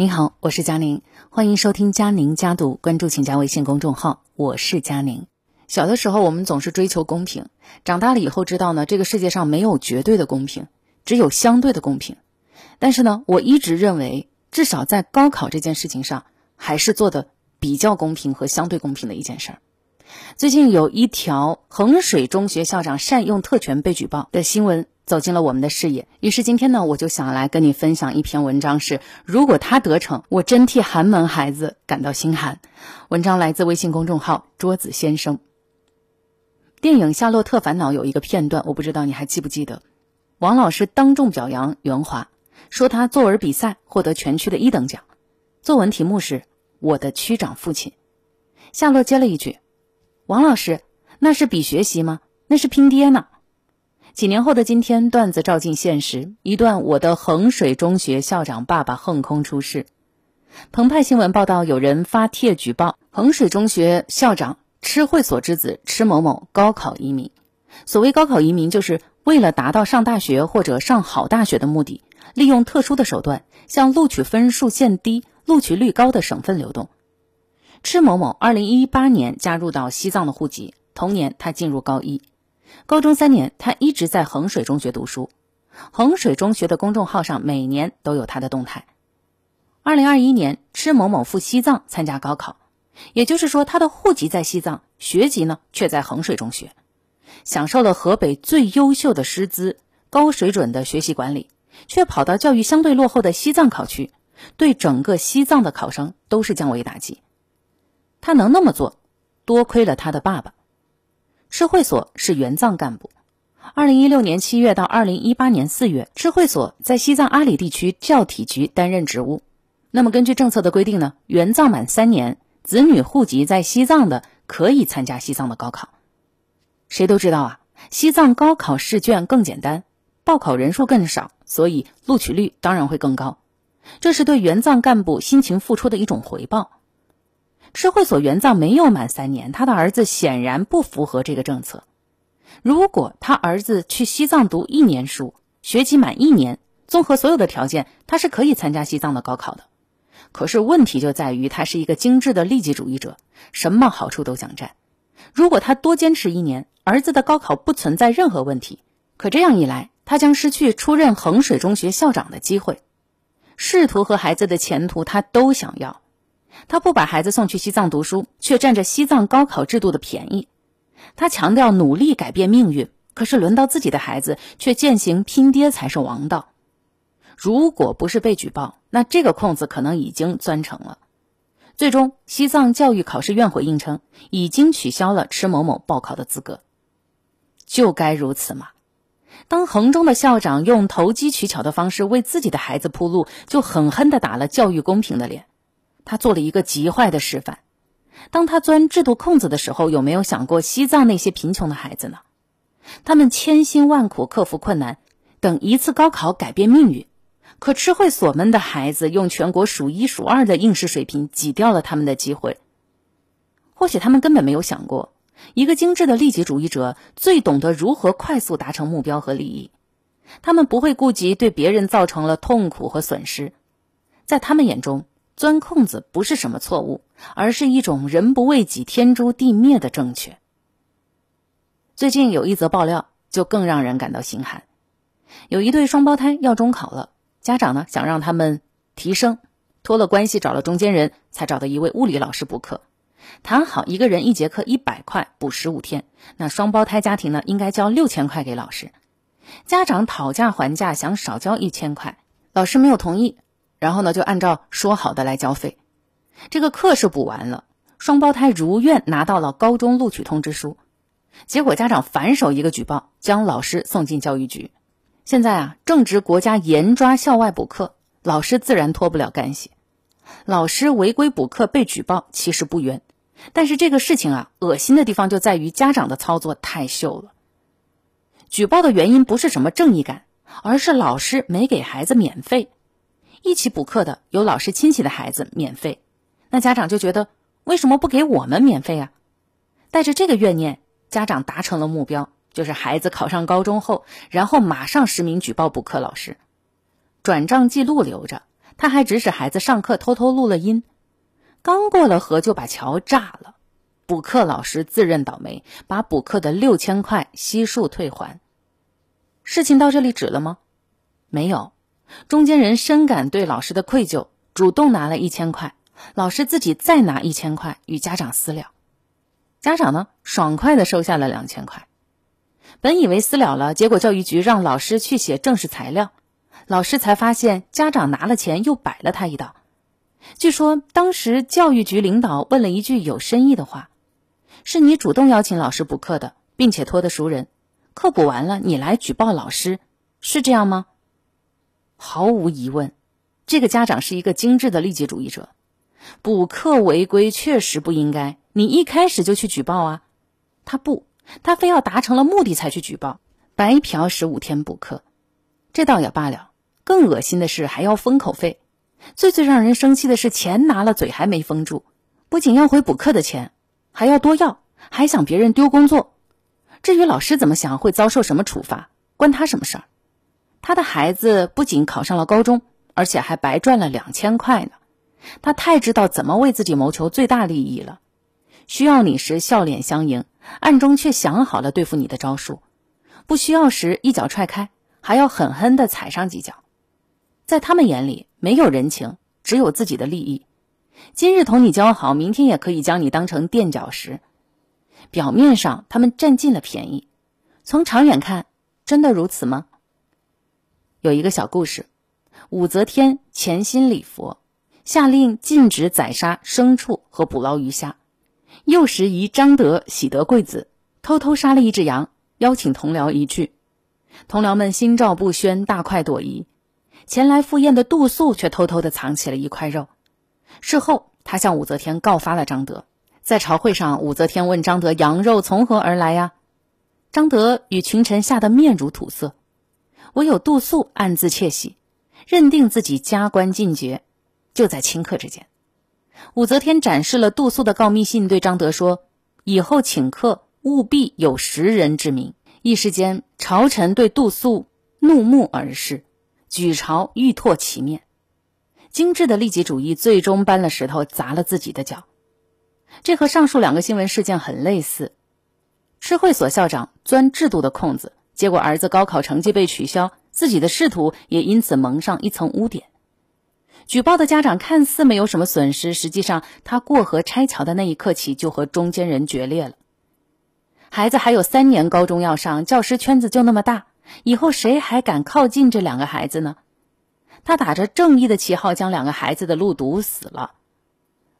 您好，我是佳宁，欢迎收听佳宁家读，关注请加微信公众号，我是佳宁。小的时候我们总是追求公平，长大了以后知道呢，这个世界上没有绝对的公平，只有相对的公平。但是呢，我一直认为，至少在高考这件事情上，还是做的比较公平和相对公平的一件事儿。最近有一条衡水中学校长善用特权被举报的新闻走进了我们的视野，于是今天呢，我就想来跟你分享一篇文章，是如果他得逞，我真替寒门孩子感到心寒。文章来自微信公众号桌子先生。电影《夏洛特烦恼》有一个片段，我不知道你还记不记得，王老师当众表扬袁华，说他作文比赛获得全区的一等奖，作文题目是我的区长父亲。夏洛接了一句。王老师，那是比学习吗？那是拼爹呢。几年后的今天，段子照进现实，一段我的衡水中学校长爸爸横空出世。澎湃新闻报道，有人发帖举报衡水中学校长吃会所之子吃某某高考移民。所谓高考移民，就是为了达到上大学或者上好大学的目的，利用特殊的手段向录取分数线低、录取率高的省份流动。吃某某，二零一八年加入到西藏的户籍，同年他进入高一，高中三年他一直在衡水中学读书，衡水中学的公众号上每年都有他的动态。二零二一年，吃某某赴西藏参加高考，也就是说他的户籍在西藏，学籍呢却在衡水中学，享受了河北最优秀的师资、高水准的学习管理，却跑到教育相对落后的西藏考区，对整个西藏的考生都是降维打击。他能那么做，多亏了他的爸爸。吃会所是援藏干部。二零一六年七月到二零一八年四月，吃会所在西藏阿里地区教体局担任职务。那么根据政策的规定呢，援藏满三年，子女户籍在西藏的可以参加西藏的高考。谁都知道啊，西藏高考试卷更简单，报考人数更少，所以录取率当然会更高。这是对援藏干部辛勤付出的一种回报。社会所援藏没有满三年，他的儿子显然不符合这个政策。如果他儿子去西藏读一年书，学籍满一年，综合所有的条件，他是可以参加西藏的高考的。可是问题就在于他是一个精致的利己主义者，什么好处都想占。如果他多坚持一年，儿子的高考不存在任何问题。可这样一来，他将失去出任衡水中学校长的机会。仕途和孩子的前途，他都想要。他不把孩子送去西藏读书，却占着西藏高考制度的便宜。他强调努力改变命运，可是轮到自己的孩子，却践行拼爹才是王道。如果不是被举报，那这个空子可能已经钻成了。最终，西藏教育考试院回应称，已经取消了吃某某报考的资格。就该如此嘛！当衡中的校长用投机取巧的方式为自己的孩子铺路，就狠狠地打了教育公平的脸。他做了一个极坏的示范。当他钻制度空子的时候，有没有想过西藏那些贫穷的孩子呢？他们千辛万苦克服困难，等一次高考改变命运。可吃会所们的孩子用全国数一数二的应试水平挤掉了他们的机会。或许他们根本没有想过，一个精致的利己主义者最懂得如何快速达成目标和利益。他们不会顾及对别人造成了痛苦和损失，在他们眼中。钻空子不是什么错误，而是一种人不为己，天诛地灭的正确。最近有一则爆料，就更让人感到心寒。有一对双胞胎要中考了，家长呢想让他们提升，托了关系找了中间人，才找到一位物理老师补课。谈好一个人一节课一百块，补十五天。那双胞胎家庭呢，应该交六千块给老师。家长讨价还价，想少交一千块，老师没有同意。然后呢，就按照说好的来交费。这个课是补完了，双胞胎如愿拿到了高中录取通知书。结果家长反手一个举报，将老师送进教育局。现在啊，正值国家严抓校外补课，老师自然脱不了干系。老师违规补课被举报，其实不冤。但是这个事情啊，恶心的地方就在于家长的操作太秀了。举报的原因不是什么正义感，而是老师没给孩子免费。一起补课的有老师亲戚的孩子免费，那家长就觉得为什么不给我们免费啊？带着这个怨念，家长达成了目标，就是孩子考上高中后，然后马上实名举报补课老师，转账记录留着，他还指使孩子上课偷偷录了音，刚过了河就把桥炸了。补课老师自认倒霉，把补课的六千块悉数退还。事情到这里止了吗？没有，中间人深感对老师的愧疚，主动拿了一千块，老师自己再拿一千块与家长私了。家长呢，爽快的收下了两千块。本以为私了了，结果教育局让老师去写正式材料，老师才发现家长拿了钱又摆了他一道。据说当时教育局领导问了一句有深意的话。是你主动邀请老师补课的，并且托的熟人，课补完了你来举报老师，是这样吗？毫无疑问，这个家长是一个精致的利己主义者。补课违规确实不应该，你一开始就去举报啊。他不，他非要达成了目的才去举报，白嫖十五天补课，这倒也罢了。更恶心的是还要封口费，最最让人生气的是钱拿了嘴还没封住，不仅要回补课的钱。还要多要，还想别人丢工作。至于老师怎么想，会遭受什么处罚，关他什么事儿？他的孩子不仅考上了高中，而且还白赚了两千块呢。他太知道怎么为自己谋求最大利益了。需要你时笑脸相迎，暗中却想好了对付你的招数；不需要时一脚踹开，还要狠狠的踩上几脚。在他们眼里，没有人情，只有自己的利益。今日同你交好，明天也可以将你当成垫脚石。表面上他们占尽了便宜，从长远看，真的如此吗？有一个小故事：武则天潜心礼佛，下令禁止宰杀牲畜和捕捞鱼虾。幼时姨张德喜得贵子，偷偷杀了一只羊，邀请同僚一聚。同僚们心照不宣，大快朵颐。前来赴宴的杜素却偷偷的藏起了一块肉。事后，他向武则天告发了张德。在朝会上，武则天问张德：“羊肉从何而来呀？”张德与群臣吓得面如土色，唯有杜素暗自窃喜，认定自己加官进爵。就在顷刻之间，武则天展示了杜素的告密信，对张德说：“以后请客务必有识人之名。”一时间，朝臣对杜素怒目而视，举朝欲唾其面。精致的利己主义最终搬了石头砸了自己的脚，这和上述两个新闻事件很类似。吃会所校长钻制度的空子，结果儿子高考成绩被取消，自己的仕途也因此蒙上一层污点。举报的家长看似没有什么损失，实际上他过河拆桥的那一刻起就和中间人决裂了。孩子还有三年高中要上，教师圈子就那么大，以后谁还敢靠近这两个孩子呢？他打着正义的旗号，将两个孩子的路堵死了。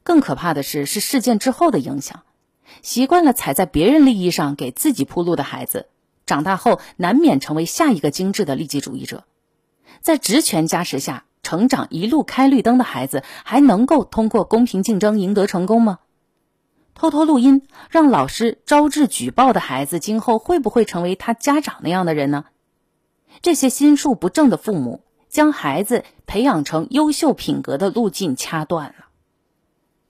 更可怕的是，是事件之后的影响。习惯了踩在别人利益上给自己铺路的孩子，长大后难免成为下一个精致的利己主义者。在职权加持下成长，一路开绿灯的孩子，还能够通过公平竞争赢得成功吗？偷偷录音让老师招致举报的孩子，今后会不会成为他家长那样的人呢？这些心术不正的父母。将孩子培养成优秀品格的路径掐断了。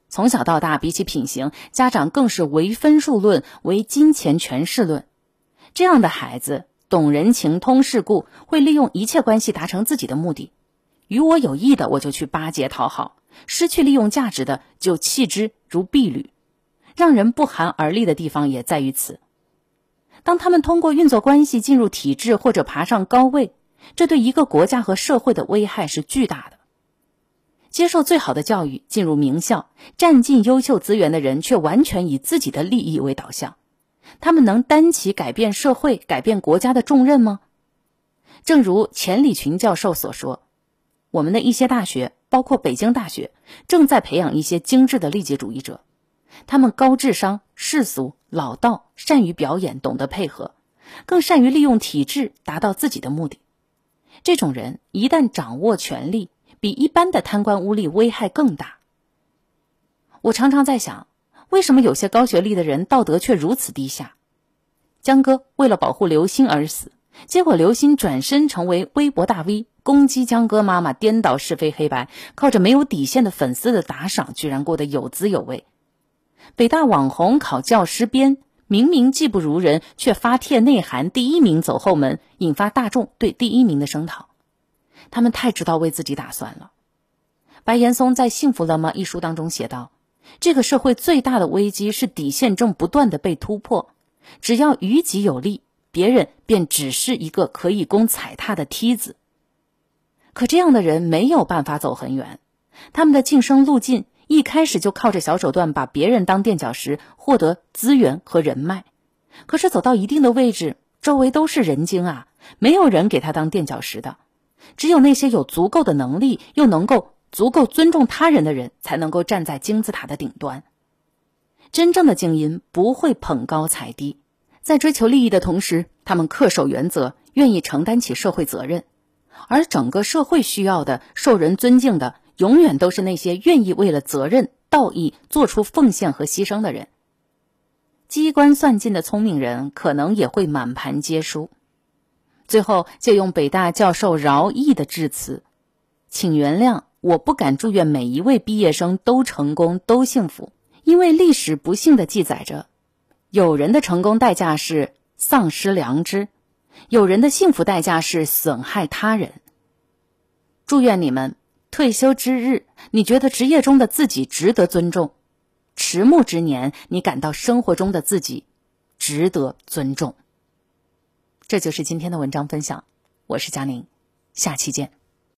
从小到大，比起品行，家长更是唯分数论、唯金钱权势论。这样的孩子懂人情、通世故，会利用一切关系达成自己的目的。与我有益的，我就去巴结讨好；失去利用价值的，就弃之如敝履。让人不寒而栗的地方也在于此。当他们通过运作关系进入体制或者爬上高位。这对一个国家和社会的危害是巨大的。接受最好的教育，进入名校，占尽优秀资源的人，却完全以自己的利益为导向。他们能担起改变社会、改变国家的重任吗？正如钱理群教授所说，我们的一些大学，包括北京大学，正在培养一些精致的利己主义者。他们高智商、世俗、老道，善于表演，懂得配合，更善于利用体制达到自己的目的。这种人一旦掌握权力，比一般的贪官污吏危害更大。我常常在想，为什么有些高学历的人道德却如此低下？江歌为了保护刘星而死，结果刘星转身成为微博大 V，攻击江歌妈妈，颠倒是非黑白，靠着没有底线的粉丝的打赏，居然过得有滋有味。北大网红考教师编。明明技不如人，却发帖内涵第一名走后门，引发大众对第一名的声讨。他们太知道为自己打算了。白岩松在《幸福了吗》一书当中写道：“这个社会最大的危机是底线正不断的被突破，只要于己有利，别人便只是一个可以供踩踏的梯子。可这样的人没有办法走很远，他们的晋升路径一开始就靠着小手段把别人当垫脚石，获得资源和人脉。可是走到一定的位置，周围都是人精啊，没有人给他当垫脚石的，只有那些有足够的能力又能够。”足够尊重他人的人，才能够站在金字塔的顶端。真正的精英不会捧高踩低，在追求利益的同时，他们恪守原则，愿意承担起社会责任。而整个社会需要的、受人尊敬的，永远都是那些愿意为了责任、道义做出奉献和牺牲的人。机关算尽的聪明人，可能也会满盘皆输。最后，借用北大教授饶毅的致辞，请原谅。我不敢祝愿每一位毕业生都成功、都幸福，因为历史不幸的记载着，有人的成功代价是丧失良知，有人的幸福代价是损害他人。祝愿你们退休之日，你觉得职业中的自己值得尊重；迟暮之年，你感到生活中的自己值得尊重。这就是今天的文章分享，我是佳宁，下期见。